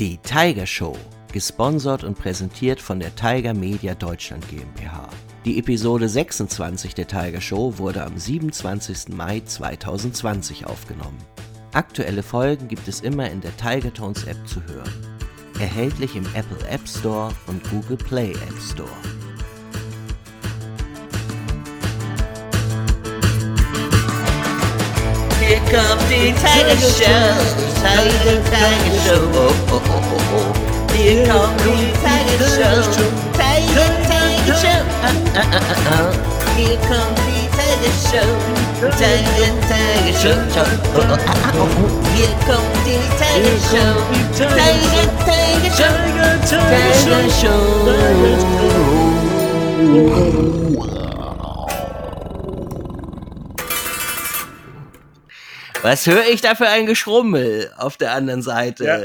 Die Tiger Show, gesponsert und präsentiert von der Tiger Media Deutschland GmbH. Die Episode 26 der Tiger Show wurde am 27. Mai 2020 aufgenommen. Aktuelle Folgen gibt es immer in der Tiger Tones App zu hören. Erhältlich im Apple App Store und Google Play App Store. The Tiger Show, Tiger Tiger Show. Oh, oh, oh, oh, oh. Here comes the Tiger Show, Tiger Tiger Show. Uh, uh, uh, uh, uh. Here comes the Tiger Show, Tiger Tiger Show. Oh, oh, oh, oh, oh. Here comes the Tiger Show, Tiger Tiger Show, Tiger Show. Was höre ich da für ein Geschrummel auf der anderen Seite Ja.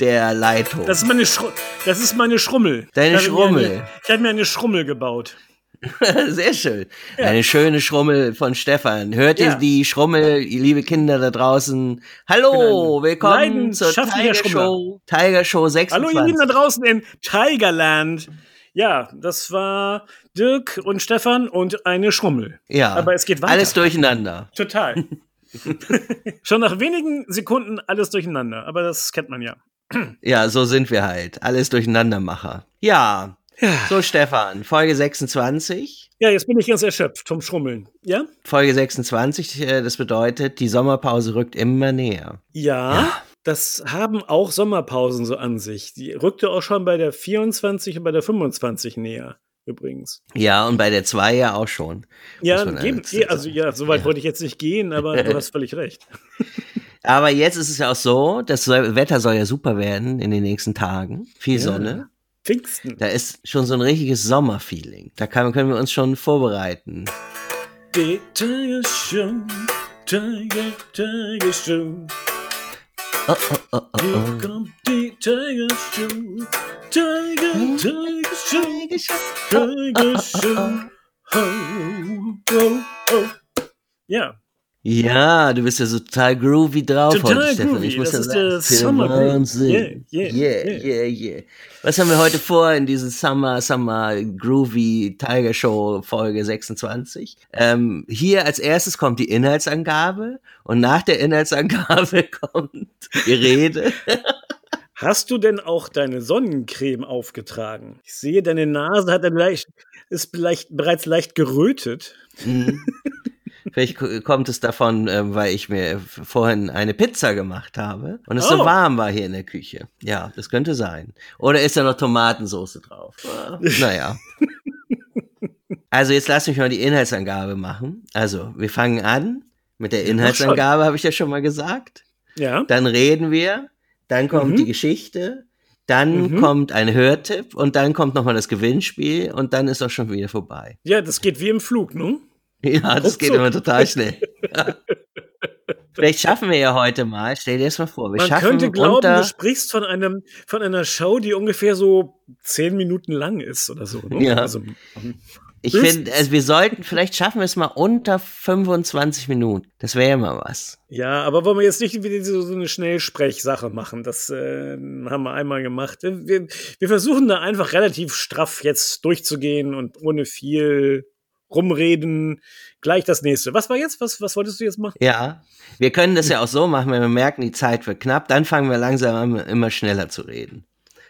der Leitung? Das ist meine, Schru das ist meine Schrummel. Deine Ich Schrummel. Eine, ich habe mir eine Schrummel gebaut. Sehr schön. Eine schöne Schrummel von Stefan. Hört ihr Ja. die Schrummel, liebe Kinder da draußen? Hallo, Genau. willkommen zur Tiger Show. Tiger Show 26. Hallo ihr Lieben da draußen in Tigerland. Ja, das war Dirk und Stefan und eine Schrummel. ja, aber es geht weiter. Alles durcheinander. Total. Schon nach wenigen Sekunden alles durcheinander, aber das kennt man ja. Ja, so sind wir halt. Alles Durcheinandermacher. Ja. So, Stefan, Folge 26. Ja, jetzt bin ich ganz erschöpft vom Schrummeln. Ja? Folge 26, äh, das bedeutet, die Sommerpause rückt immer näher. Ja. Das haben auch Sommerpausen so an sich. Die rückte auch schon bei der 24 und bei der 25 näher, übrigens. Ja, und bei der 2 ja auch schon. Ja, dazu also ja, so weit Ja. wollte ich jetzt nicht gehen, aber du hast völlig recht. Aber jetzt ist es ja auch so, das Wetter soll ja super werden in den nächsten Tagen. Viel Ja. Sonne. Pfingsten. Da ist schon so ein richtiges Sommerfeeling. Da kann, können wir uns schon vorbereiten. Die Tiger Show, Tiger, Tiger Show. Oh, oh, oh, oh, Hier oh. kommt die Tiger, Tiger Ho, ho. Ja, Ja, du bist ja so total groovy drauf Total heute, Stefan. Ich muss Das ja ist sagen, der Summer Wahnsinn. Yeah, yeah, yeah, yeah, yeah, Was haben wir heute vor in diesem Summer, Summer Groovy Tiger Show Folge 26? Ähm, hier als erstes kommt die Inhaltsangabe und nach der Inhaltsangabe kommt die Rede. Hast du denn auch deine Sonnencreme aufgetragen? Ich sehe, deine Nase hat leicht, ist vielleicht bereits leicht gerötet. Mhm. Vielleicht ko- kommt es davon, ähm, weil ich mir vorhin eine Pizza gemacht habe und es so Oh. warm war hier in der Küche. Ja, das könnte sein. Oder ist da noch Tomatensauce drauf? Naja. Also jetzt lass mich mal die Inhaltsangabe machen. Also, wir fangen an mit der Inhaltsangabe, habe ich ja schon mal gesagt. Ja. Dann reden wir, dann kommt Mhm. die Geschichte, dann Mhm. kommt ein Hörtipp und dann kommt nochmal das Gewinnspiel und dann ist auch schon wieder vorbei. Ja, das geht wie im Flug, ne? Ja, das geht Ruckzuck. immer total schnell. Vielleicht schaffen wir ja heute mal, stell dir das mal vor, wir Man schaffen könnte glauben, unter, du sprichst von einem, von einer Show, die ungefähr so zehn Minuten lang ist oder so. Ne? Ja. Also, ich höchstens- finde, also wir sollten, vielleicht schaffen wir es mal unter 25 Minuten. Das wäre ja mal was. ja, aber wollen wir jetzt nicht wieder so, so eine Schnellsprechsache machen? Das äh, haben wir einmal gemacht. Wir, wir versuchen da einfach relativ straff jetzt durchzugehen und ohne viel rumreden. Gleich das nächste. Was war jetzt? Was, was wolltest du jetzt machen? Ja, wir können das ja auch so machen, wenn wir merken, die Zeit wird knapp, dann fangen wir langsam an, immer schneller zu reden.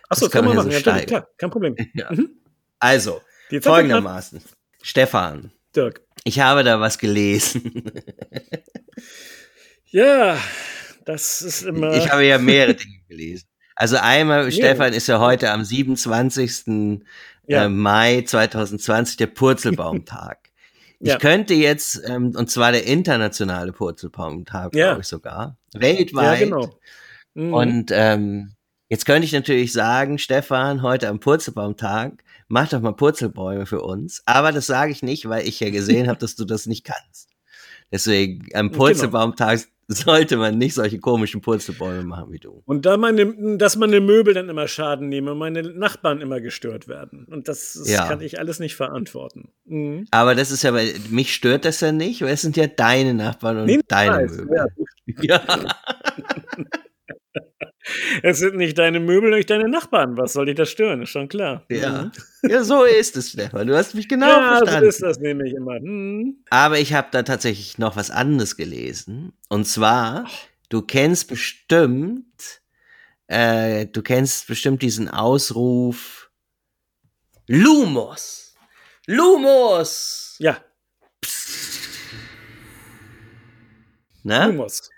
Achso, kann man man machen. ja Ja, so steigern. klar, kein Problem. Ja. Mhm. Also, Knapp. folgendermaßen. Stefan, Dirk. ich habe da was gelesen. Ja, das ist immer. Ich habe ja mehrere Dinge gelesen. Also einmal, Ja. Stefan ist ja heute am 27. Ja. äh, Mai 2020 der Purzelbaumtag. Ich Ja. könnte jetzt, ähm, und zwar der internationale Purzelbaumtag, Ja. glaube ich sogar, ja, weltweit. genau. Mhm. Und ähm, jetzt könnte ich natürlich sagen, Stefan, heute am Purzelbaumtag, mach doch mal Purzelbäume für uns. Aber das sage ich nicht, weil ich ja gesehen habe, dass du das nicht kannst. Deswegen, am Genau. Purzelbaumtag sollte man nicht solche komischen Purzelbäume machen wie du. Und da meine, dass meine Möbel dann immer Schaden nehmen und meine Nachbarn immer gestört werden. Und das, das Ja. kann ich alles nicht verantworten. Mhm. Aber das ist ja, bei mich stört das ja nicht, weil es sind ja deine Nachbarn und Nee, deine weiß, Möbel. Ja. Es sind nicht deine Möbel, nicht deine Nachbarn. Was soll dich das stören? Ist schon klar. Ja. ja, so ist es, Stefan. Du hast mich genau ja, verstanden. so ist das nämlich immer. Hm. Aber ich habe da tatsächlich noch was anderes gelesen. Und zwar, du kennst bestimmt, äh, du kennst bestimmt diesen Ausruf Lumos. Lumos! Ja, Ne? Lumos.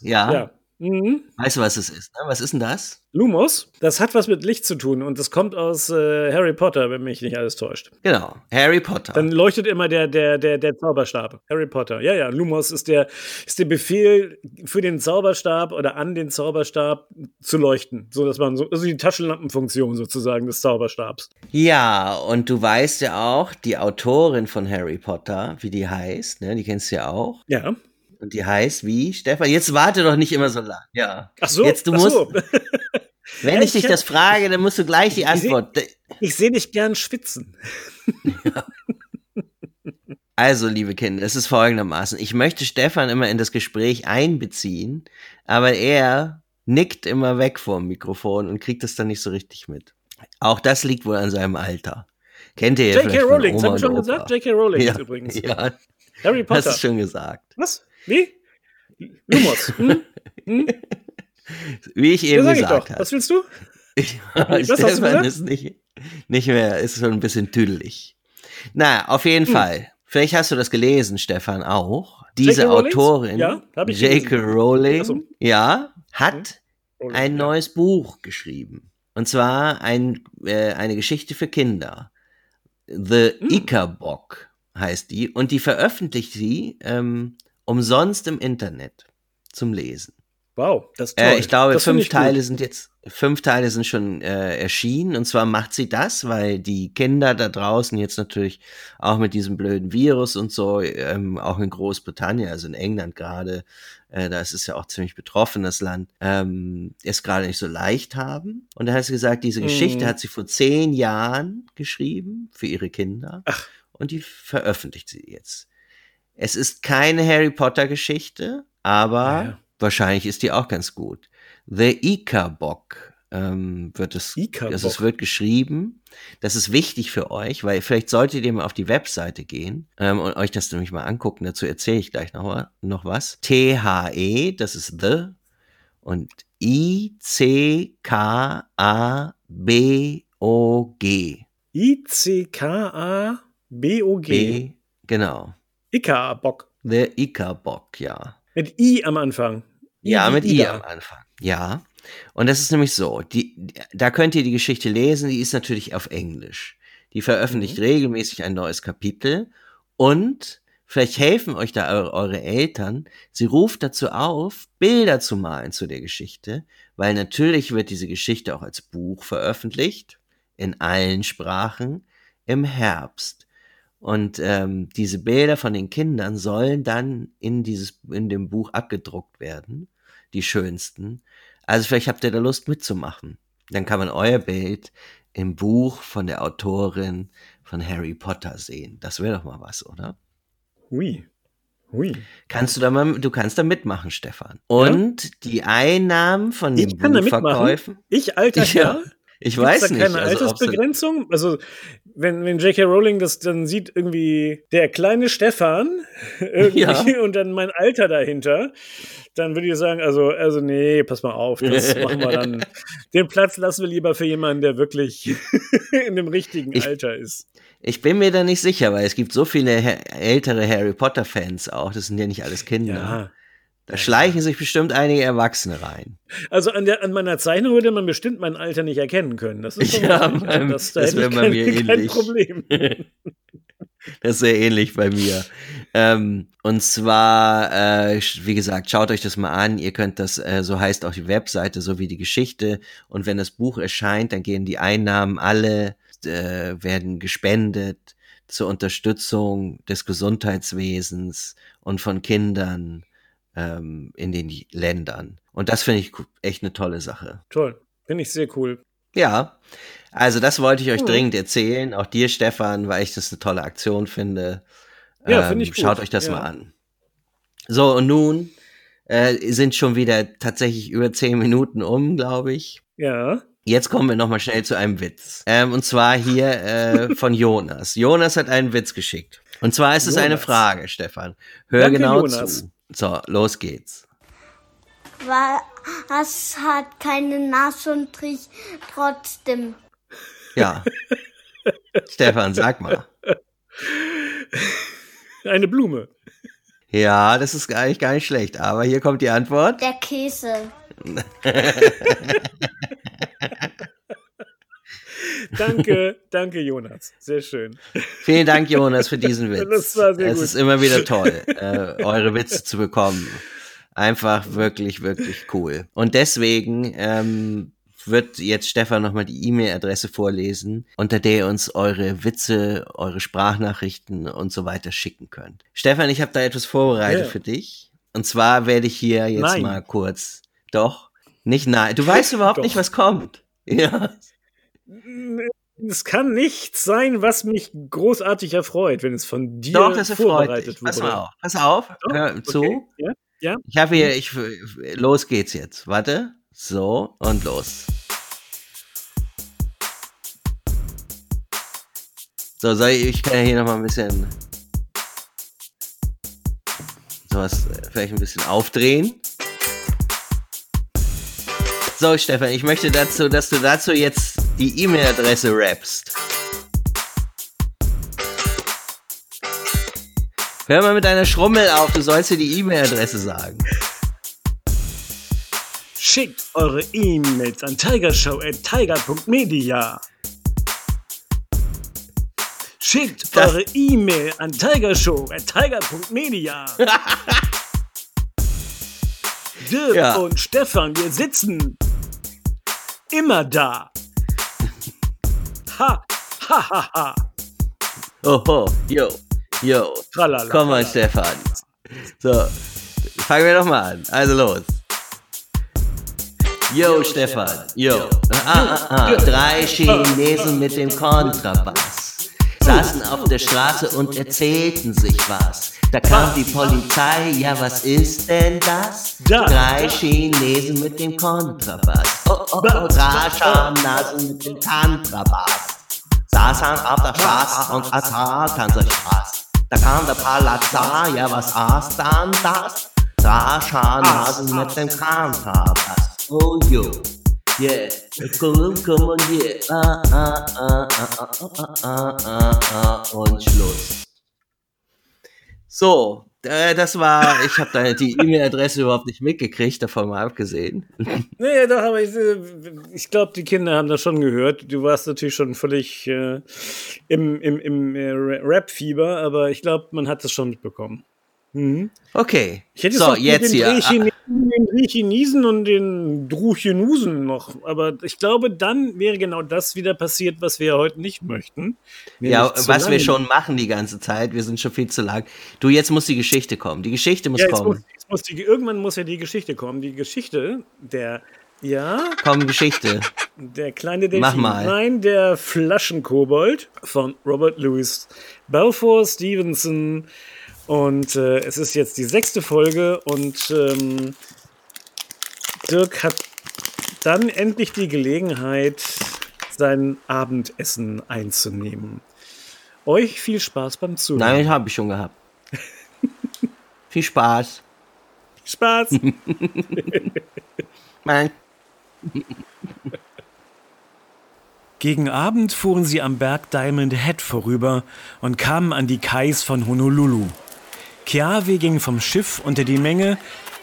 Ja. Ja. Mhm. Weißt du, was es ist? Ne? Was ist denn das? Lumos, das hat was mit Licht zu tun und das kommt aus äh, Harry Potter, wenn mich nicht alles täuscht. Genau, Harry Potter. Dann leuchtet immer der, der, der, der Zauberstab. Harry Potter. Ja, ja, Lumos ist der, ist der Befehl für den Zauberstab oder an den Zauberstab zu leuchten. So dass man so, also die Taschenlampenfunktion sozusagen des Zauberstabs. ja, und du weißt ja auch, die Autorin von Harry Potter, wie die heißt, ne? Die kennst du ja auch. Ja. Und die heißt wie, Stefan? Jetzt warte doch nicht immer so lang. Ja. Ach so, Jetzt, du ach musst, so. wenn Ja, ich dich ich das frage, dann musst du gleich die Ich Antwort. Ich sehe dich gern schwitzen. Also, liebe Kinder, es ist folgendermaßen. Ich möchte Stefan immer in das Gespräch einbeziehen, aber er nickt immer weg vom Mikrofon und kriegt es dann nicht so richtig mit. Auch das liegt wohl an seinem Alter. Kennt ihr ja J.K. Rowling, das habe ich schon und gesagt. Opa. J.K. Rowling Ja, übrigens. ja, Harry hast Potter. du schon gesagt. Was? Wie? Lumos. Hm? Hm? Wie ich Ja, eben ich gesagt habe. Was willst du? Ich, du Stefan ist nicht, nicht mehr, ist schon ein bisschen tüdelig. Na, auf jeden Hm. Fall. Vielleicht hast du das gelesen, Stefan, auch. Diese? Autorin, Ja, J.K. Rowling, so. Hm. ja, hat Rowling, ein ja. neues Buch geschrieben. Und zwar ein, äh, eine Geschichte für Kinder. The Hm. Ichabod heißt die. Und die veröffentlicht sie ähm, umsonst im Internet zum Lesen. Wow, das ist toll. Äh, ich glaube, das fünf ich gut. Teile sind jetzt, fünf Teile sind schon äh, erschienen. Und zwar macht sie das, weil die Kinder da draußen jetzt natürlich auch mit diesem blöden Virus und so, ähm, auch in Großbritannien, also in England gerade, äh, da ist es ja auch ziemlich betroffen, das Land, ähm, es gerade nicht so leicht haben. Und da hat sie gesagt, diese Geschichte Mhm. hat sie vor zehn Jahren geschrieben für ihre Kinder. Ach. Und die veröffentlicht sie jetzt. Es ist keine Harry Potter Geschichte, aber Ja. wahrscheinlich ist die auch ganz gut. The Ichabod ähm, wird es, also es wird geschrieben. Das ist wichtig für euch, weil vielleicht solltet ihr mal auf die Webseite gehen ähm, und euch das nämlich mal angucken. Dazu erzähle ich gleich noch, noch was. T-H-E, das ist The und I-C-K-A-B-O-G. I-C-K-A-B-O-G. B, genau. Ika-Bock. The Ichabod, ja. Mit I am Anfang. Ja, wie mit I Ida. am Anfang. Ja. Und das ist nämlich so, die, da könnt ihr die Geschichte lesen, die ist natürlich auf Englisch. Die veröffentlicht Mhm. regelmäßig ein neues Kapitel und vielleicht helfen euch da eure, eure Eltern. Sie ruft dazu auf, Bilder zu malen zu der Geschichte, weil natürlich wird diese Geschichte auch als Buch veröffentlicht, in allen Sprachen, im Herbst. Und ähm, diese Bilder von den Kindern sollen dann in dieses in dem Buch abgedruckt werden, die schönsten. Also vielleicht habt ihr da Lust mitzumachen. Dann kann man euer Bild im Buch von der Autorin von Harry Potter sehen. Das wäre doch mal was, oder? Hui. Hui. Kannst du da mal, du kannst da mitmachen, Stefan. Und die Einnahmen von den Ich kann da mitmachen. Buchverkäufen. Ich, alter Ja, Kerl? Ich Gibt's weiß da nicht. keine also Altersbegrenzung? Also, wenn, wenn J.K. Rowling das dann sieht, irgendwie der kleine Stefan irgendwie Ja. und dann mein Alter dahinter, dann würde ich sagen, also, also nee, pass mal auf, das machen wir dann. Den Platz lassen wir lieber für jemanden, der wirklich in dem richtigen Ich- Alter ist. Ich bin mir da nicht sicher, weil es gibt so viele ältere Harry Potter Fans auch. Das sind ja nicht alles Kinder. Ja. Da schleichen sich bestimmt einige Erwachsene rein. Also an, der, an meiner Zeichnung würde man bestimmt mein Alter nicht erkennen können. Das ist Ja, beim- das, da das hätte wär ich bei kein, mir kein ähnlich. Problem. Das ist sehr ähnlich bei mir. Ähm, und zwar, äh, wie gesagt, schaut euch das mal an. Ihr könnt das, äh, so heißt auch die Webseite, so wie die Geschichte. Und wenn das Buch erscheint, dann gehen die Einnahmen alle, äh, werden gespendet zur Unterstützung des Gesundheitswesens und von Kindern ähm, in den Ländern. Und das finde ich echt eine tolle Sache. Toll. Finde ich sehr cool. Ja, also das wollte ich euch Hm. dringend erzählen. Auch dir, Stefan, weil ich das eine tolle Aktion finde. Ja, Ähm, finde ich gut. Schaut euch das Ja. mal an. So, und nun äh, sind schon wieder tatsächlich über zehn Minuten um, glaube ich. Ja. Jetzt kommen wir nochmal schnell zu einem Witz. Ähm, und zwar hier äh, von Jonas. Jonas hat einen Witz geschickt. Und zwar ist es eine Jonas. Frage, Stefan. Hör Danke, genau Jonas. zu. So, los geht's. Was hat keine Nase und riecht trotzdem? Ja. Stefan, sag mal. Eine Blume. Ja, das ist eigentlich gar nicht schlecht. Aber hier kommt die Antwort. Der Käse. Danke, danke, Jonas. Sehr schön. Vielen Dank, Jonas, für diesen Witz. Das war sehr es gut. ist immer wieder toll, äh, eure Witze zu bekommen. Einfach wirklich, wirklich cool. Und deswegen ähm, wird jetzt Stefan nochmal die E-Mail-Adresse vorlesen, unter der ihr uns eure Witze, eure Sprachnachrichten und so weiter schicken könnt. Stefan, ich habe da etwas vorbereitet Ja. für dich. Und zwar werde ich hier jetzt Nein. mal kurz. Doch, nicht nein. Du weißt überhaupt Doch. nicht, was kommt. Ja. Es kann nichts sein, was mich großartig erfreut, wenn es von dir Doch, das vorbereitet. Pass wurde. mal auf. Pass auf. Doch, Hör zu. okay. Ja, ja. Ich habe hier, ich, los geht's jetzt. Warte. So, und los. So, soll ich, ich kann ja hier nochmal ein bisschen sowas äh, vielleicht ein bisschen aufdrehen. So, Stefan, ich möchte dazu, dass du dazu jetzt die E-Mail-Adresse rappst. Hör mal mit deiner Schrummel auf, du sollst dir die E-Mail-Adresse sagen. Schickt eure E-Mails an tigershow.tiger.media. Schickt Das- eure E-Mail an tigershow.tiger.media. Dirk Ja. und Stefan, wir sitzen immer da. Ha, ha, ha, ha. Oho, yo, yo. Tralala, Komm mal. Stefan. So, fangen wir doch mal an. Also los. Yo, Stefan, yo. Ah, ah, ah. Drei Chinesen mit dem Kontrabass saßen auf der Straße und erzählten sich was. Da kam die Polizei, ja, was ist denn das? Da. Drei Chinesen mit dem Kontrabass. Oh, oh, oh, drei Schamnasen mit dem Kontrabass. Saßen auf der Straße und erzählten sich was. Da kam der Palazar, ja, was aß dann das? Drei Schamnasen mit dem Kontrabass. Oh, yo. Yeah, come, come on, yeah. Ah, ah, ah, ah, ah, ah, ah, ah, ah, und Schluss. So, äh, das war, ich habe da die E-Mail-Adresse überhaupt nicht mitgekriegt, davon mal abgesehen. Naja, doch, aber ich, äh, ich glaube, die Kinder haben das schon gehört. Du warst natürlich schon völlig äh, im, im, im äh, Rap-Fieber, aber ich glaube, man hat das schon mitbekommen. Mhm. Okay, Ich hätte so, jetzt hier. Den Drehchinesen und den Druchenusen noch. Aber ich glaube, dann wäre genau das wieder passiert, was wir heute nicht möchten. Ja, zu was wir schon machen die ganze Zeit, wir sind schon viel zu lang. Du, jetzt muss die Geschichte kommen. Die Geschichte muss Ja, jetzt muss, kommen. jetzt muss die, irgendwann muss ja die Geschichte kommen. Die Geschichte der, ja, Komm, Geschichte. der kleine Delfin. Mach mal. Nein, der Flaschenkobold von Robert Louis Balfour Stevenson. Und äh, es ist jetzt die sechste Folge und ähm, Dirk hat dann endlich die Gelegenheit, sein Abendessen einzunehmen. Euch viel Spaß beim Zuhören. Nein, habe ich schon gehabt. viel Spaß. Spaß! Mein Gegen Abend fuhren sie am Berg Diamond Head vorüber und kamen an die Kais von Honolulu. Keawe ging vom Schiff unter die Menge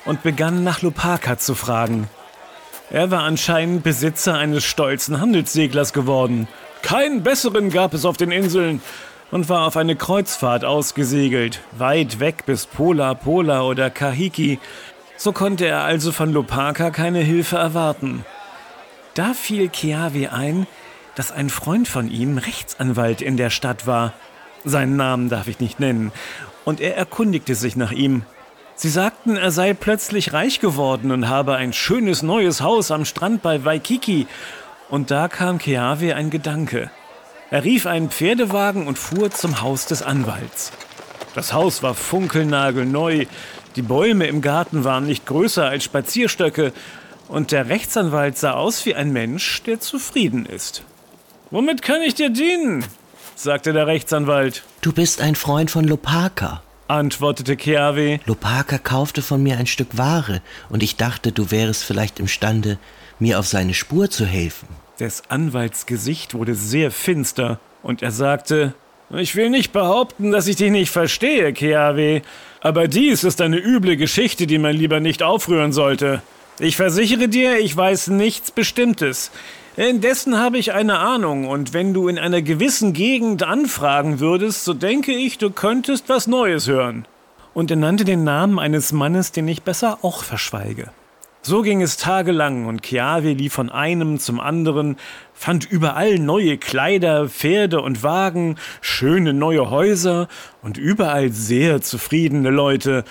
und begann nach Lopaka zu fragen. Er war anscheinend Besitzer eines stolzen Handelsseglers geworden. Keinen besseren gab es auf den Inseln und war auf eine Kreuzfahrt ausgesegelt, weit weg bis Pola Pola oder Kahiki. So konnte er also von Lopaka keine Hilfe erwarten. Da fiel Keawe ein, dass ein Freund von ihm Rechtsanwalt in der Stadt war. Seinen Namen darf ich nicht nennen. Und er erkundigte sich nach ihm. Sie sagten, er sei plötzlich reich geworden und habe ein schönes neues Haus am Strand bei Waikiki. Und da kam Keawe ein Gedanke. Er rief einen Pferdewagen und fuhr zum Haus des Anwalts. Das Haus war funkelnagelneu, Die Bäume im Garten waren nicht größer als Spazierstöcke und der Rechtsanwalt sah aus wie ein Mensch, der zufrieden ist. Womit kann ich dir dienen? Sagte der Rechtsanwalt. Du bist ein Freund von Lopaka, antwortete Keawe. Lopaka kaufte von mir ein Stück Ware und ich dachte, du wärest vielleicht imstande, mir auf seine Spur zu helfen. Des Anwalts Gesicht wurde sehr finster und er sagte, ich will nicht behaupten, dass ich dich nicht verstehe, Keawe, aber dies ist eine üble Geschichte, die man lieber nicht aufrühren sollte. Ich versichere dir, ich weiß nichts Bestimmtes. Indessen habe ich eine Ahnung, und wenn du in einer gewissen Gegend anfragen würdest, so denke ich, du könntest was Neues hören. Und er nannte den Namen eines Mannes, den ich besser auch verschweige. So ging es tagelang, und Chiave lief von einem zum anderen, fand überall neue Kleider, Pferde und Wagen, schöne neue Häuser und überall sehr zufriedene Leute,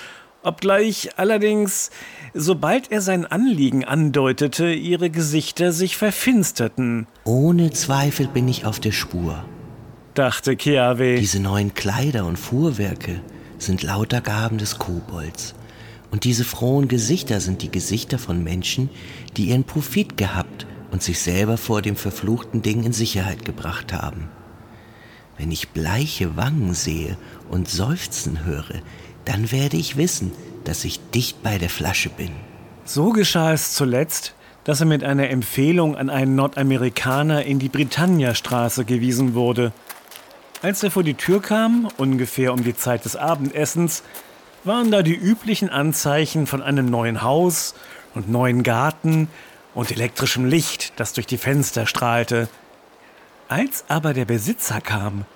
obgleich allerdings sobald er sein Anliegen andeutete, ihre Gesichter sich verfinsterten. Ohne Zweifel bin ich auf der Spur, dachte Keawe. Diese neuen Kleider und Fuhrwerke sind lauter Gaben des Kobolds. Und diese frohen Gesichter sind die Gesichter von Menschen, die ihren Profit gehabt und sich selber vor dem verfluchten Ding in Sicherheit gebracht haben. Wenn ich bleiche Wangen sehe und Seufzen höre, dann werde ich wissen, dass ich dicht bei der Flasche bin. So geschah es zuletzt, dass er mit einer Empfehlung an einen Nordamerikaner in die Britanniastraße gewiesen wurde. Als er vor die Tür kam, ungefähr um die Zeit des Abendessens, waren da die üblichen Anzeichen von einem neuen Haus und neuen Garten und elektrischem Licht, das durch die Fenster strahlte. Als aber der Besitzer kam,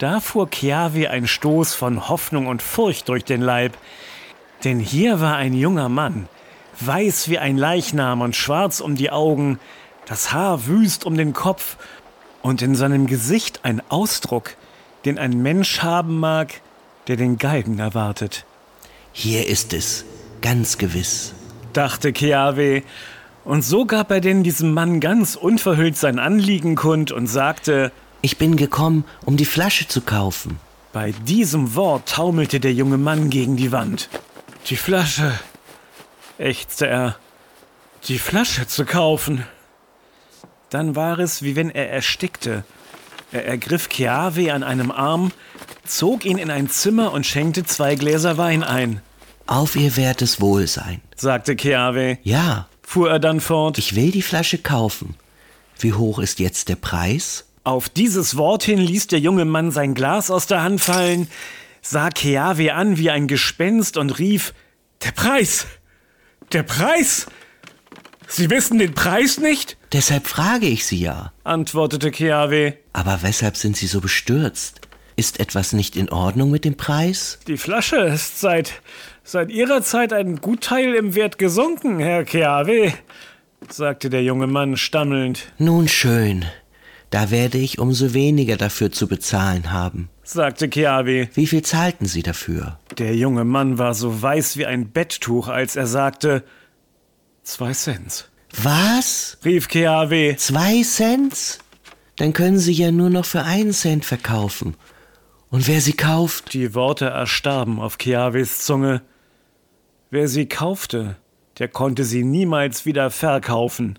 da fuhr Chiavi ein Stoß von Hoffnung und Furcht durch den Leib, denn hier war ein junger Mann, weiß wie ein Leichnam und schwarz um die Augen, das Haar wüst um den Kopf und in seinem Gesicht ein Ausdruck, den ein Mensch haben mag, der den Galgen erwartet. Hier ist es, ganz gewiss, dachte Keawe, und so gab er denn diesem Mann ganz unverhüllt sein Anliegen kund und sagte, Ich bin gekommen, um die Flasche zu kaufen. Bei diesem Wort taumelte der junge Mann gegen die Wand. Die Flasche, ächzte er. Die Flasche zu kaufen. Dann war es, wie wenn er erstickte. Er ergriff Chiave an einem Arm, zog ihn in ein Zimmer und schenkte zwei Gläser Wein ein. Auf ihr wertes Wohlsein, sagte Chiave. Ja, fuhr er dann fort. Ich will die Flasche kaufen. Wie hoch ist jetzt der Preis? Auf dieses Wort hin ließ der junge Mann sein Glas aus der Hand fallen, sah Keawe an wie ein Gespenst und rief, der Preis! Der Preis! Sie wissen den Preis nicht? Deshalb frage ich Sie ja, antwortete Keawe. Aber weshalb sind Sie so bestürzt? Ist etwas nicht in Ordnung mit dem Preis? Die Flasche ist seit, seit Ihrer Zeit ein Gutteil im Wert gesunken, Herr Keawe, sagte der junge Mann stammelnd. Nun schön, da werde ich umso weniger dafür zu bezahlen haben sagte Keawe. Wie viel zahlten Sie dafür? Der junge Mann war so weiß wie ein Betttuch, als er sagte, zwei Cents. Was? rief Keawe. Zwei Cents? Dann können Sie ja nur noch für einen Cent verkaufen. Und wer sie kauft? Die Worte erstarben auf Keawes Zunge. Wer sie kaufte, der konnte sie niemals wieder verkaufen.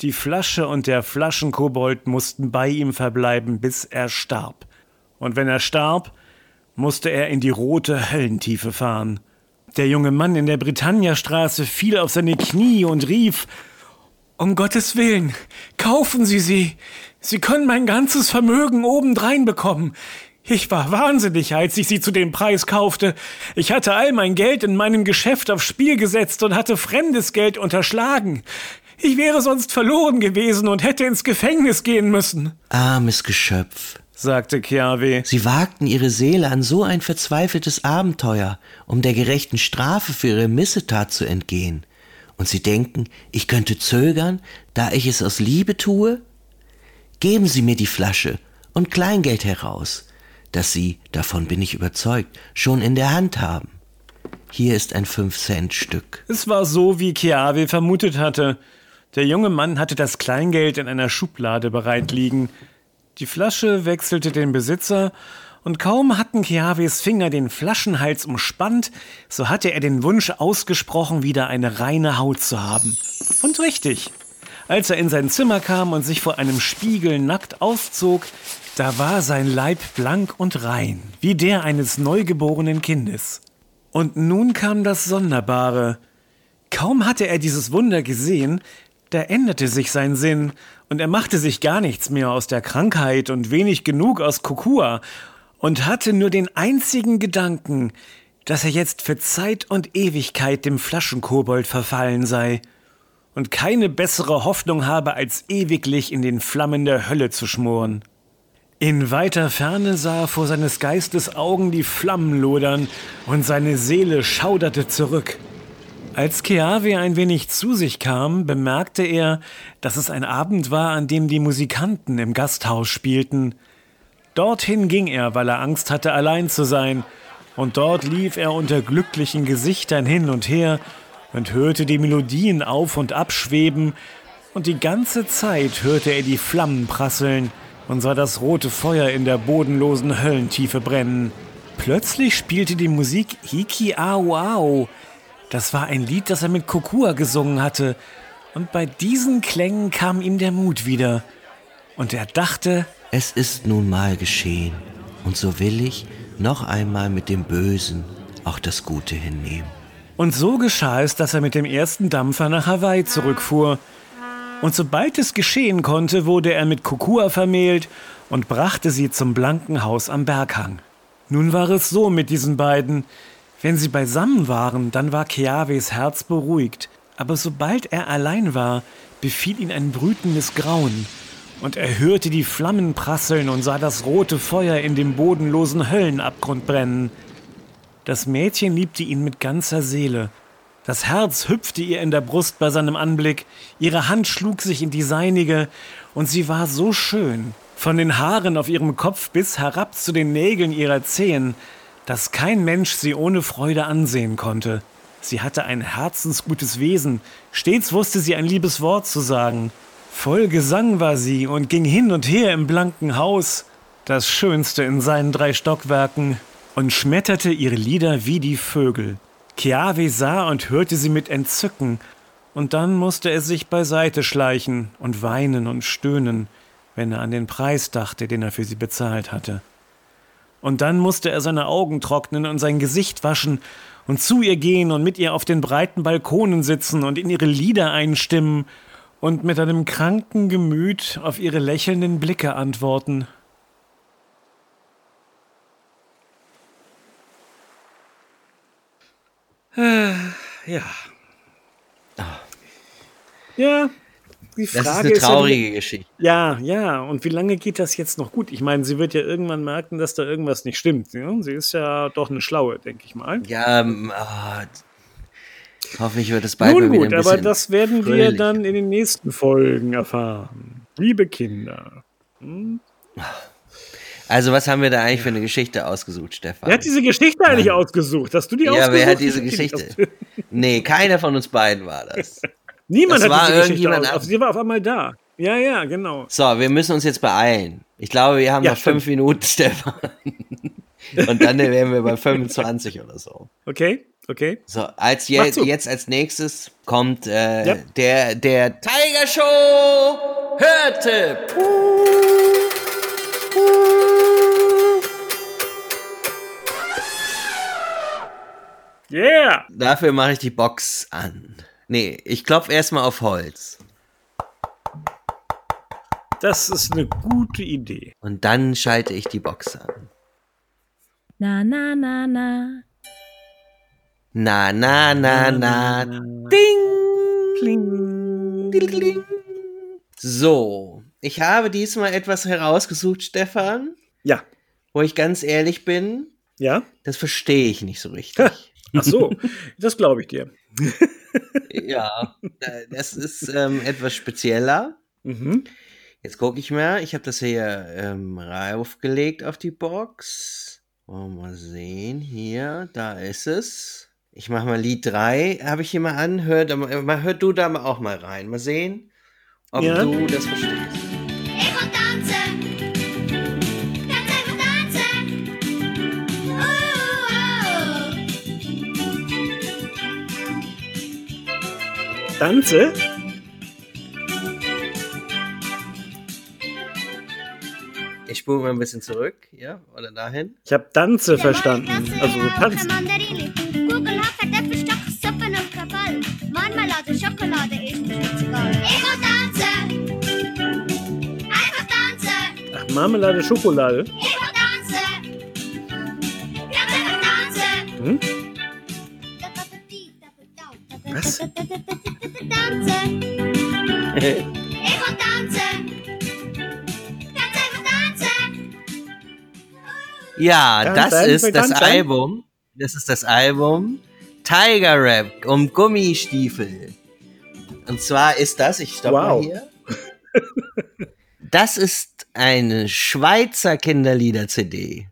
Die Flasche und der Flaschenkobold mussten bei ihm verbleiben, bis er starb und wenn er starb, musste er in die rote Höllentiefe fahren. Der junge Mann in der Britanniastraße fiel auf seine Knie und rief Um Gottes Willen, kaufen Sie sie. Sie können mein ganzes Vermögen obendrein bekommen. Ich war wahnsinnig, als ich sie zu dem Preis kaufte. Ich hatte all mein Geld in meinem Geschäft aufs Spiel gesetzt und hatte fremdes Geld unterschlagen. Ich wäre sonst verloren gewesen und hätte ins Gefängnis gehen müssen. Armes Geschöpf sagte Chiave. Sie wagten ihre Seele an so ein verzweifeltes Abenteuer, um der gerechten Strafe für ihre Missetat zu entgehen. Und sie denken, ich könnte zögern, da ich es aus Liebe tue? Geben Sie mir die Flasche und Kleingeld heraus, das Sie, davon bin ich überzeugt, schon in der Hand haben. Hier ist ein Fünf-Cent-Stück. Es war so, wie Chiave vermutet hatte. Der junge Mann hatte das Kleingeld in einer Schublade bereit liegen. Die Flasche wechselte den Besitzer Und kaum hatten Keaves Finger den Flaschenhals umspannt, so hatte er den Wunsch ausgesprochen, wieder eine reine Haut zu haben. Und richtig. Als er in sein Zimmer kam und sich vor einem Spiegel nackt auszog, da war sein Leib blank und rein, wie der eines neugeborenen Kindes. Und nun kam das Sonderbare. Kaum hatte er dieses Wunder gesehen, da änderte sich sein Sinn, und er machte sich gar nichts mehr aus der Krankheit und wenig genug aus Kokua, und hatte nur den einzigen Gedanken, dass er jetzt für Zeit und Ewigkeit dem Flaschenkobold verfallen sei und keine bessere Hoffnung habe, als ewiglich in den Flammen der Hölle zu schmoren. In weiter Ferne sah er vor seines Geistes Augen die Flammen lodern, und seine Seele schauderte zurück. Als Keawe ein wenig zu sich kam, bemerkte er, dass es ein Abend war, an dem die Musikanten im Gasthaus spielten. Dorthin ging er, weil er Angst hatte, allein zu sein, und dort lief er unter glücklichen Gesichtern hin und her und hörte die Melodien auf und abschweben, und die ganze Zeit hörte er die Flammen prasseln und sah das rote Feuer in der bodenlosen Höllentiefe brennen. Plötzlich spielte die Musik Hiki Au Au. Das war ein Lied, das er mit Kokua gesungen hatte, und bei diesen Klängen kam ihm der Mut wieder. Und er dachte, Es ist nun mal geschehen, und so will ich noch einmal mit dem Bösen auch das Gute hinnehmen. Und so geschah es, dass er mit dem ersten Dampfer nach Hawaii zurückfuhr. Und sobald es geschehen konnte, wurde er mit Kokua vermählt und brachte sie zum blanken Haus am Berghang. Nun war es so mit diesen beiden. Wenn sie beisammen waren, dann war Keaves Herz beruhigt. Aber sobald er allein war, befiel ihn ein brütendes Grauen. Und er hörte die Flammen prasseln und sah das rote Feuer in dem bodenlosen Höllenabgrund brennen. Das Mädchen liebte ihn mit ganzer Seele. Das Herz hüpfte ihr in der Brust bei seinem Anblick, ihre Hand schlug sich in die seinige, und sie war so schön, von den Haaren auf ihrem Kopf bis herab zu den Nägeln ihrer Zehen, dass kein Mensch sie ohne Freude ansehen konnte. Sie hatte ein herzensgutes Wesen, stets wusste sie ein liebes Wort zu sagen. Voll Gesang war sie und ging hin und her im blanken Haus, das schönste in seinen drei Stockwerken, und schmetterte ihre Lieder wie die Vögel. Keawe sah und hörte sie mit Entzücken, und dann musste er sich beiseite schleichen und weinen und stöhnen, wenn er an den Preis dachte, den er für sie bezahlt hatte. Und dann musste er seine Augen trocknen und sein Gesicht waschen und zu ihr gehen und mit ihr auf den breiten Balkonen sitzen und in ihre Lieder einstimmen und mit einem kranken Gemüt auf ihre lächelnden Blicke antworten. Äh, ja. Ja, die Das Frage ist eine ja, traurige Geschichte. ja, ja, und wie lange geht das jetzt noch gut? Ich meine, sie wird ja irgendwann merken, dass da irgendwas nicht stimmt. Ja? Sie ist ja doch eine Schlaue, denke ich mal. Ja, ah, hoffentlich wird es bald Nun gut, aber das werden wir fröhlicher. dann in den nächsten Folgen erfahren. Liebe Kinder. Also, was haben wir da eigentlich für eine Geschichte ausgesucht, Stefan? Wer hat diese Geschichte eigentlich ausgesucht? Hast du die ja, ausgesucht? wer hat diese Geschichte? Nee, keiner von uns beiden war das. Niemand Das hat war diese Geschichte aus. an- Sie war auf einmal da. Ja, ja, genau. So, wir müssen uns jetzt beeilen. Ich glaube, wir haben Ja, noch fünf. Minuten, Stefan. Und dann wären wir bei 25 oder so. Okay, okay. So, als je, jetzt als nächstes kommt äh, Ja. der, der Tiger Show Hörtipp. Yeah! Dafür mache ich die Box an. Nee, ich klopfe erstmal auf Holz. Das ist eine gute Idee. Und dann schalte ich die Box an. Na, na, na, na. Na, na, na, na. Ding! Ding. So, ich habe diesmal etwas herausgesucht, Stefan, Ja. wo ich ganz ehrlich bin, Ja? das verstehe ich nicht so richtig. Ach so, das glaube ich dir. ja, äh, das ist ähm, etwas spezieller. Mhm. Jetzt gucke ich mal, ich habe das hier ähm, raufgelegt auf die Box. Oh, mal sehen, hier, da ist es. Ich mache mal Lied 3, habe ich hier mal an. Hör, mal- hör du da mal auch mal rein. Mal sehen, ob Ja. du das verstehst. Danze? Ich spule mal ein bisschen zurück, ja, oder dahin. Ich habe Danze verstanden. Also so tanzen. Mandarine. Kugelhacker, Däpfelstock, Suppen Was? Tanzen. Ich will tanzen. Ganz einfach tanzen. Ja, das ist das. Album. Das ist das Album Tiger Rap um Gummistiefel. Und zwar ist das, ich stopp mal Wow. hier. Das ist eine Schweizer Kinderlieder-CD.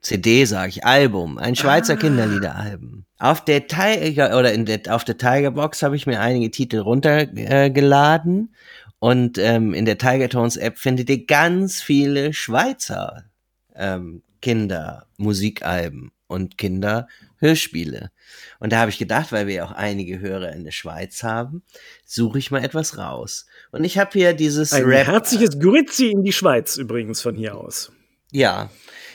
CD sage ich, Album, ein Schweizer Ah. Kinderliederalbum. Auf der Tiger oder in der, auf der Tiger Box habe ich mir einige Titel runtergeladen äh, und ähm, in der Tiger Tones App findet ihr ganz viele Schweizer ähm, Kindermusikalben und Kinderhörspiele. Und da habe ich gedacht, weil wir ja auch einige Hörer in der Schweiz haben, suche ich mal etwas raus. Und ich habe hier dieses Ein Rap. herzliches Grüezi in die Schweiz übrigens von hier aus. Ja,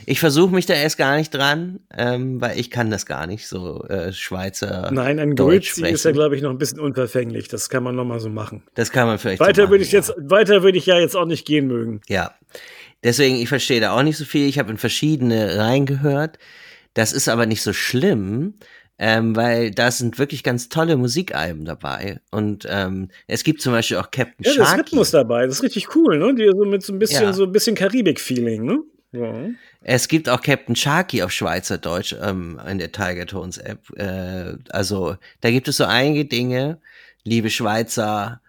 ich versuche mich da erst gar nicht dran, ähm, weil ich kann das gar nicht, so äh, Schweizer Nein, ein Deutsch Grüezi ist ja, glaube ich, noch ein bisschen unverfänglich. Das kann man noch mal so machen. Das kann man vielleicht so Weiter machen, würde ich ja. jetzt, weiter würde ich ja jetzt auch nicht gehen mögen. Ja. Deswegen, ich verstehe da auch nicht so viel. Ich habe in verschiedene reingehört. Das ist aber nicht so schlimm, ähm, weil da sind wirklich ganz tolle Musikalben dabei. Und ähm, es gibt zum Beispiel auch Captain Ja, das Sharky. Rhythmus dabei, das ist richtig cool, ne? Die so mit so ein bisschen, Ja. so ein bisschen Karibik-Feeling, ne? Ja. Es gibt auch Captain Sharky auf Schweizerdeutsch ähm, in der Tiger Tones App. Äh, also da gibt es so einige Dinge, liebe Schweizer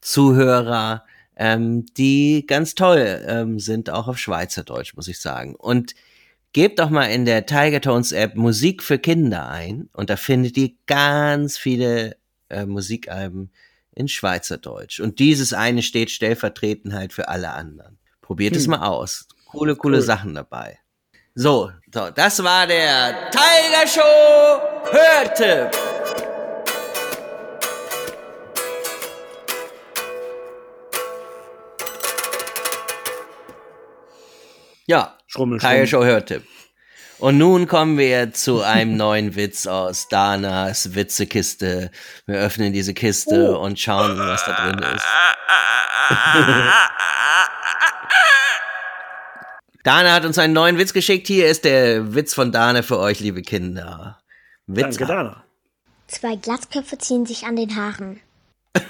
Zuhörer, ähm, die ganz toll ähm, sind, auch auf Schweizerdeutsch, muss ich sagen. Und gebt doch mal in der Tiger Tones App Musik für Kinder ein und da findet ihr ganz viele äh, Musikalben in Schweizerdeutsch. Und dieses eine steht stellvertretend halt für alle anderen. Probiert es Hm. mal aus. Coole, coole Cool. Sachen dabei. So, so, das war der Tiger Show Hörtipp. Ja, Schrummel, Tiger schrummel. Show Hörtipp. Und nun kommen wir zu einem neuen Witz aus Danas Witzekiste. Wir öffnen diese Kiste und schauen, was da drin ist. Dana hat uns einen neuen Witz geschickt. Hier ist der Witz von Dana für euch, liebe Kinder. Witz. Danke, Dana. Zwei Glatzköpfe ziehen sich an den Haaren.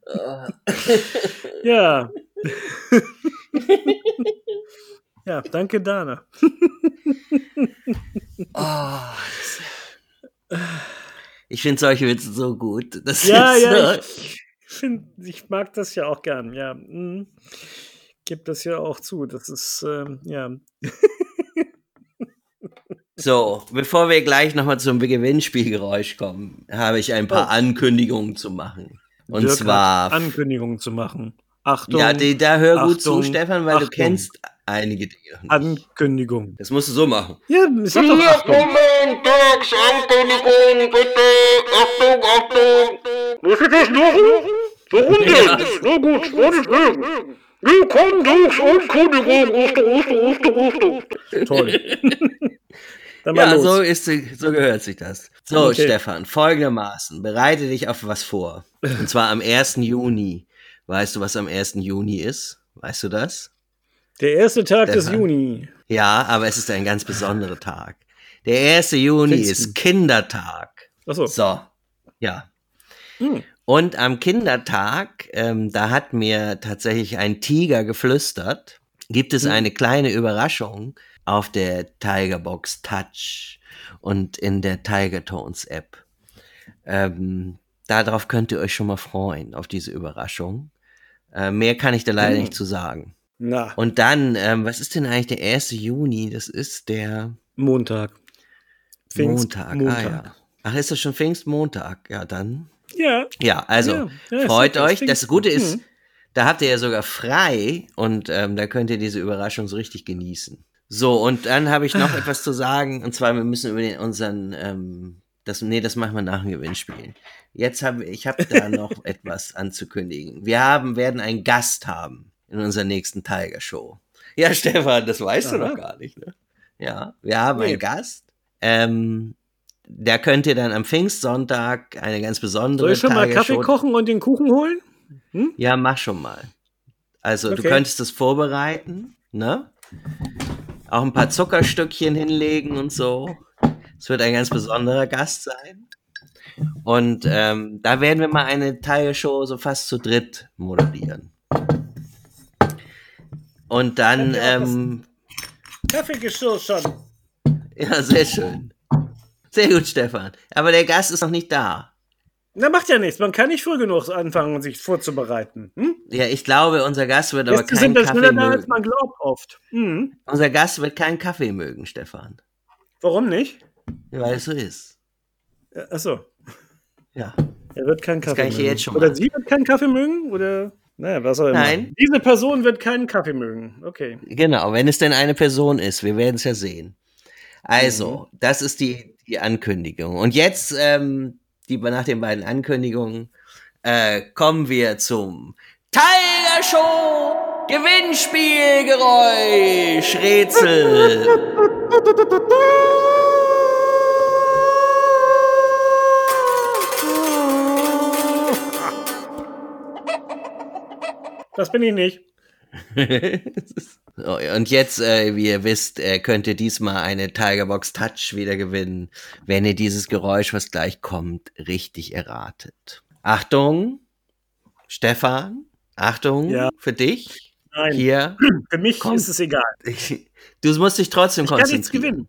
Äh, ja. ja, danke, Dana. Oh, ich finde solche Witze so gut. Das Ja, ist ja, ich, find, ich mag das ja auch gern. Ja, mm. gebe das ja auch zu. Das ist, ähm, ja. So, bevor wir gleich nochmal zum Gewinnspielgeräusch kommen, habe ich ein paar Oh. Ankündigungen zu machen. Und Dirk zwar, Ankündigungen zu machen. Achtung. ja, die, da hör gut Achtung, zu, Stefan, weil du Achtung. kennst einige Dinge. Ankündigung. Das musst du so machen. Ja, ich sag doch Achtung. Ankündigung, bitte. Achtung, Achtung. Muss ich das machen? Warum denn? Na gut, meinetwegen. Willkommen, Tags, Ankündigung. Achtung, Achtung, Achtung, Achtung. Toll. Dann mal Ja, los. so ist so gehört sich das. So, Okay. Stefan, folgendermaßen, bereite dich auf was vor. Und zwar am 1. Juni. Weißt du, was am 1. Juni ist? Weißt du das? Der erste Tag des Stefan. Juni. Ja, aber es ist ein ganz besonderer Tag. Der 1. Juni ist Kindertag. Achso. So, ja. Hm. Und am Kindertag, ähm, da hat mir tatsächlich ein Tiger geflüstert, gibt es Hm. eine kleine Überraschung auf der Tigerbox Touch und in der Tiger Tones App. Ähm, darauf könnt ihr euch schon mal freuen, auf diese Überraschung. Äh, mehr kann ich da leider Hm. nicht zu sagen. Na, Und dann, ähm, was ist denn eigentlich der 1. Juni? Das ist der Montag. Pfingst- Montag. Ah, ja. Ach, ist das schon Pfingstmontag? Ja, dann. Ja. Ja, also Ja, ja, freut super, euch. das Das Gute gut. ist, Mhm. da habt ihr ja sogar frei und ähm, da könnt ihr diese Überraschung so richtig genießen. So, und dann habe ich Ah. noch etwas zu sagen, und zwar, wir müssen über den, unseren, ähm, das, nee, das machen wir nach dem Gewinnspiel. Jetzt habe ich habe da noch etwas anzukündigen. Wir haben, werden einen Gast haben in unserer nächsten Tiger Show. Ja, Stefan, das weißt du Aha. noch gar nicht, ne? Ja, wir haben Nee. einen Gast. Ähm, da könnt ihr dann am Pfingstsonntag eine ganz besondere Soll ich schon mal Kaffee kochen und den Kuchen holen? ja, mach schon mal. Also, du Okay. könntest es vorbereiten, ne? Auch ein paar Zuckerstückchen hinlegen und so. Es wird ein ganz besonderer Gast sein. Und ähm, da werden wir mal eine Teilshow so fast zu dritt moderieren. Und dann, das- ähm, Kaffeegeschirr schon. ja, sehr schön. Sehr gut, Stefan. Aber der Gast ist noch nicht da. Na, macht ja nichts. Man kann nicht früh genug anfangen, sich vorzubereiten. Hm? Ja, ich glaube, unser Gast wird aber keinen sind da Kaffee schneller da, als mögen. man glaubt oft. Mhm. Unser Gast wird keinen Kaffee mögen, Stefan. Warum nicht? Weil es so ist. Ja, Achso, Ja. er wird keinen Kaffee kann ich mögen. jetzt schon Oder sie wird keinen Kaffee mögen? Oder, naja, was auch immer. Nein. Diese Person wird keinen Kaffee mögen. Okay. Genau, wenn es denn eine Person ist, wir werden es ja sehen. Also, das ist die, die Ankündigung. Und jetzt, ähm, die, nach den beiden Ankündigungen, äh, kommen wir zum Tiger Show Gewinnspielgeräusch Rätsel. Das bin ich nicht. So, Und jetzt, äh, wie ihr wisst, äh, könnt ihr diesmal eine Tigerbox Touch wieder gewinnen, wenn ihr dieses Geräusch, was gleich kommt, richtig erratet. Achtung, Stefan, Achtung Ja. für dich. Nein, Hier, für mich Komm. ist es egal. du musst dich trotzdem Ich kann nichts konzentrieren. gewinnen.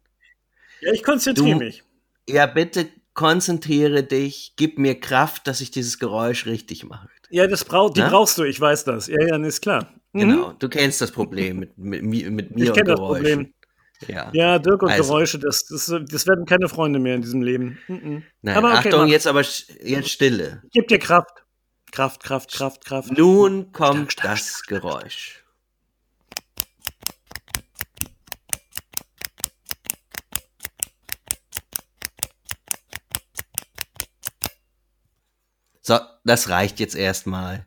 Ja, ich konzentriere Du- mich. Ja, bitte konzentriere dich, gib mir Kraft, dass ich dieses Geräusch richtig mache. Ja, das brauch, die Na? brauchst du, ich weiß das. Ja, ja, ist klar. Mhm. Genau, du kennst das Problem mit, mit, mi- mit mir Ich und kenne das Geräuschen. Problem. Ja. Ja, Dirk und Also. Geräusche, das, das, das werden keine Freunde mehr in diesem Leben. Mhm. Nein, Aber okay, Achtung, mach. jetzt aber jetzt Stille. Gib dir Kraft. Kraft, Kraft, Kraft, Kraft. Nun kommt stark, das Geräusch. So, das reicht jetzt erstmal.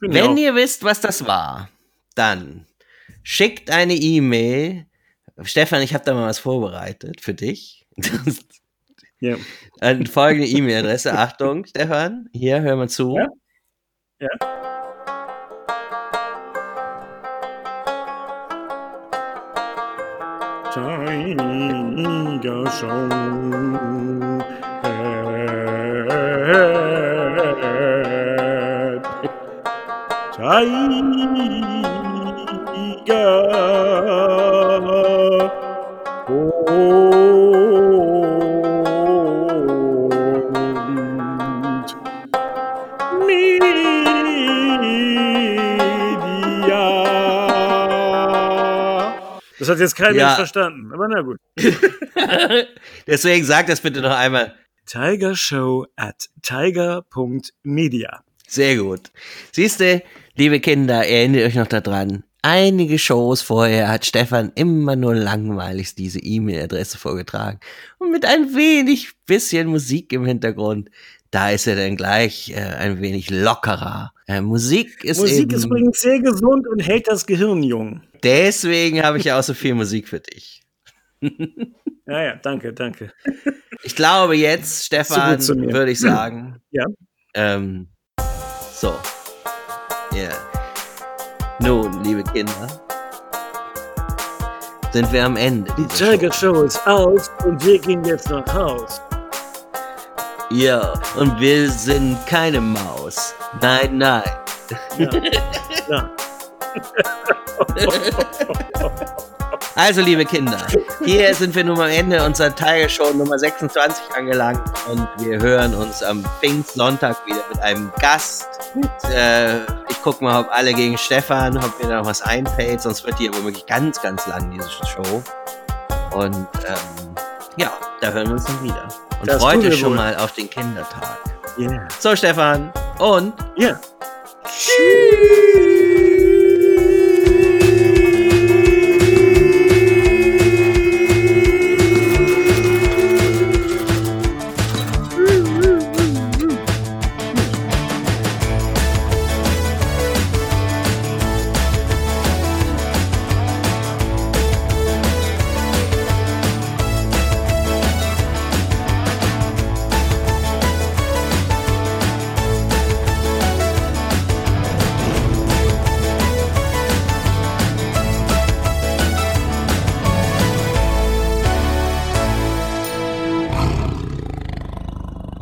Bin Wenn ihr wisst, was das war, dann schickt eine E-Mail. Stefan, ich habe da mal was vorbereitet für dich. Ja. An folgende E-Mail-Adresse. Achtung, Stefan, hier, hör mal zu. Ja. Tiger Show. Tiger. Und Media. Das hat jetzt kein Ja. Mensch verstanden, aber na gut. Deswegen sag das bitte noch einmal. Tiger Show at tiger.media. Sehr gut. Siehst du, liebe Kinder, erinnert euch noch daran. Einige Shows vorher hat Stefan immer nur langweilig diese E-Mail-Adresse vorgetragen. Und mit ein wenig bisschen Musik im Hintergrund, da ist er dann gleich äh, ein wenig lockerer. Äh, Musik ist Musik eben, ist übrigens sehr gesund und hält das Gehirn jung. deswegen habe ich ja auch so viel Musik für dich. Ja, ja, danke, danke. Ich glaube jetzt, Stefan, würde ich sagen. Ja. Ähm, so. Ja. Nun, liebe Kinder, sind wir am Ende Die Tiger Show ist aus und wir gehen jetzt nach Haus. Show. Ja, und wir sind keine Maus. Nein, nein. Ja. ja. Also, liebe Kinder, hier sind wir nun am Ende unserer Tiger Show Nummer 26 angelangt und wir hören uns am Pfingstsonntag wieder mit einem Gast. Äh, ich gucke mal, ob alle gegen Stefan, ob mir da noch was einfällt, sonst wird die aber wirklich ganz, ganz lang, diese Show. Und ähm, ja, da hören wir uns dann wieder. und Das freut euch schon wohl. mal auf den Kindertag. Yeah. So, Stefan. Und Ja.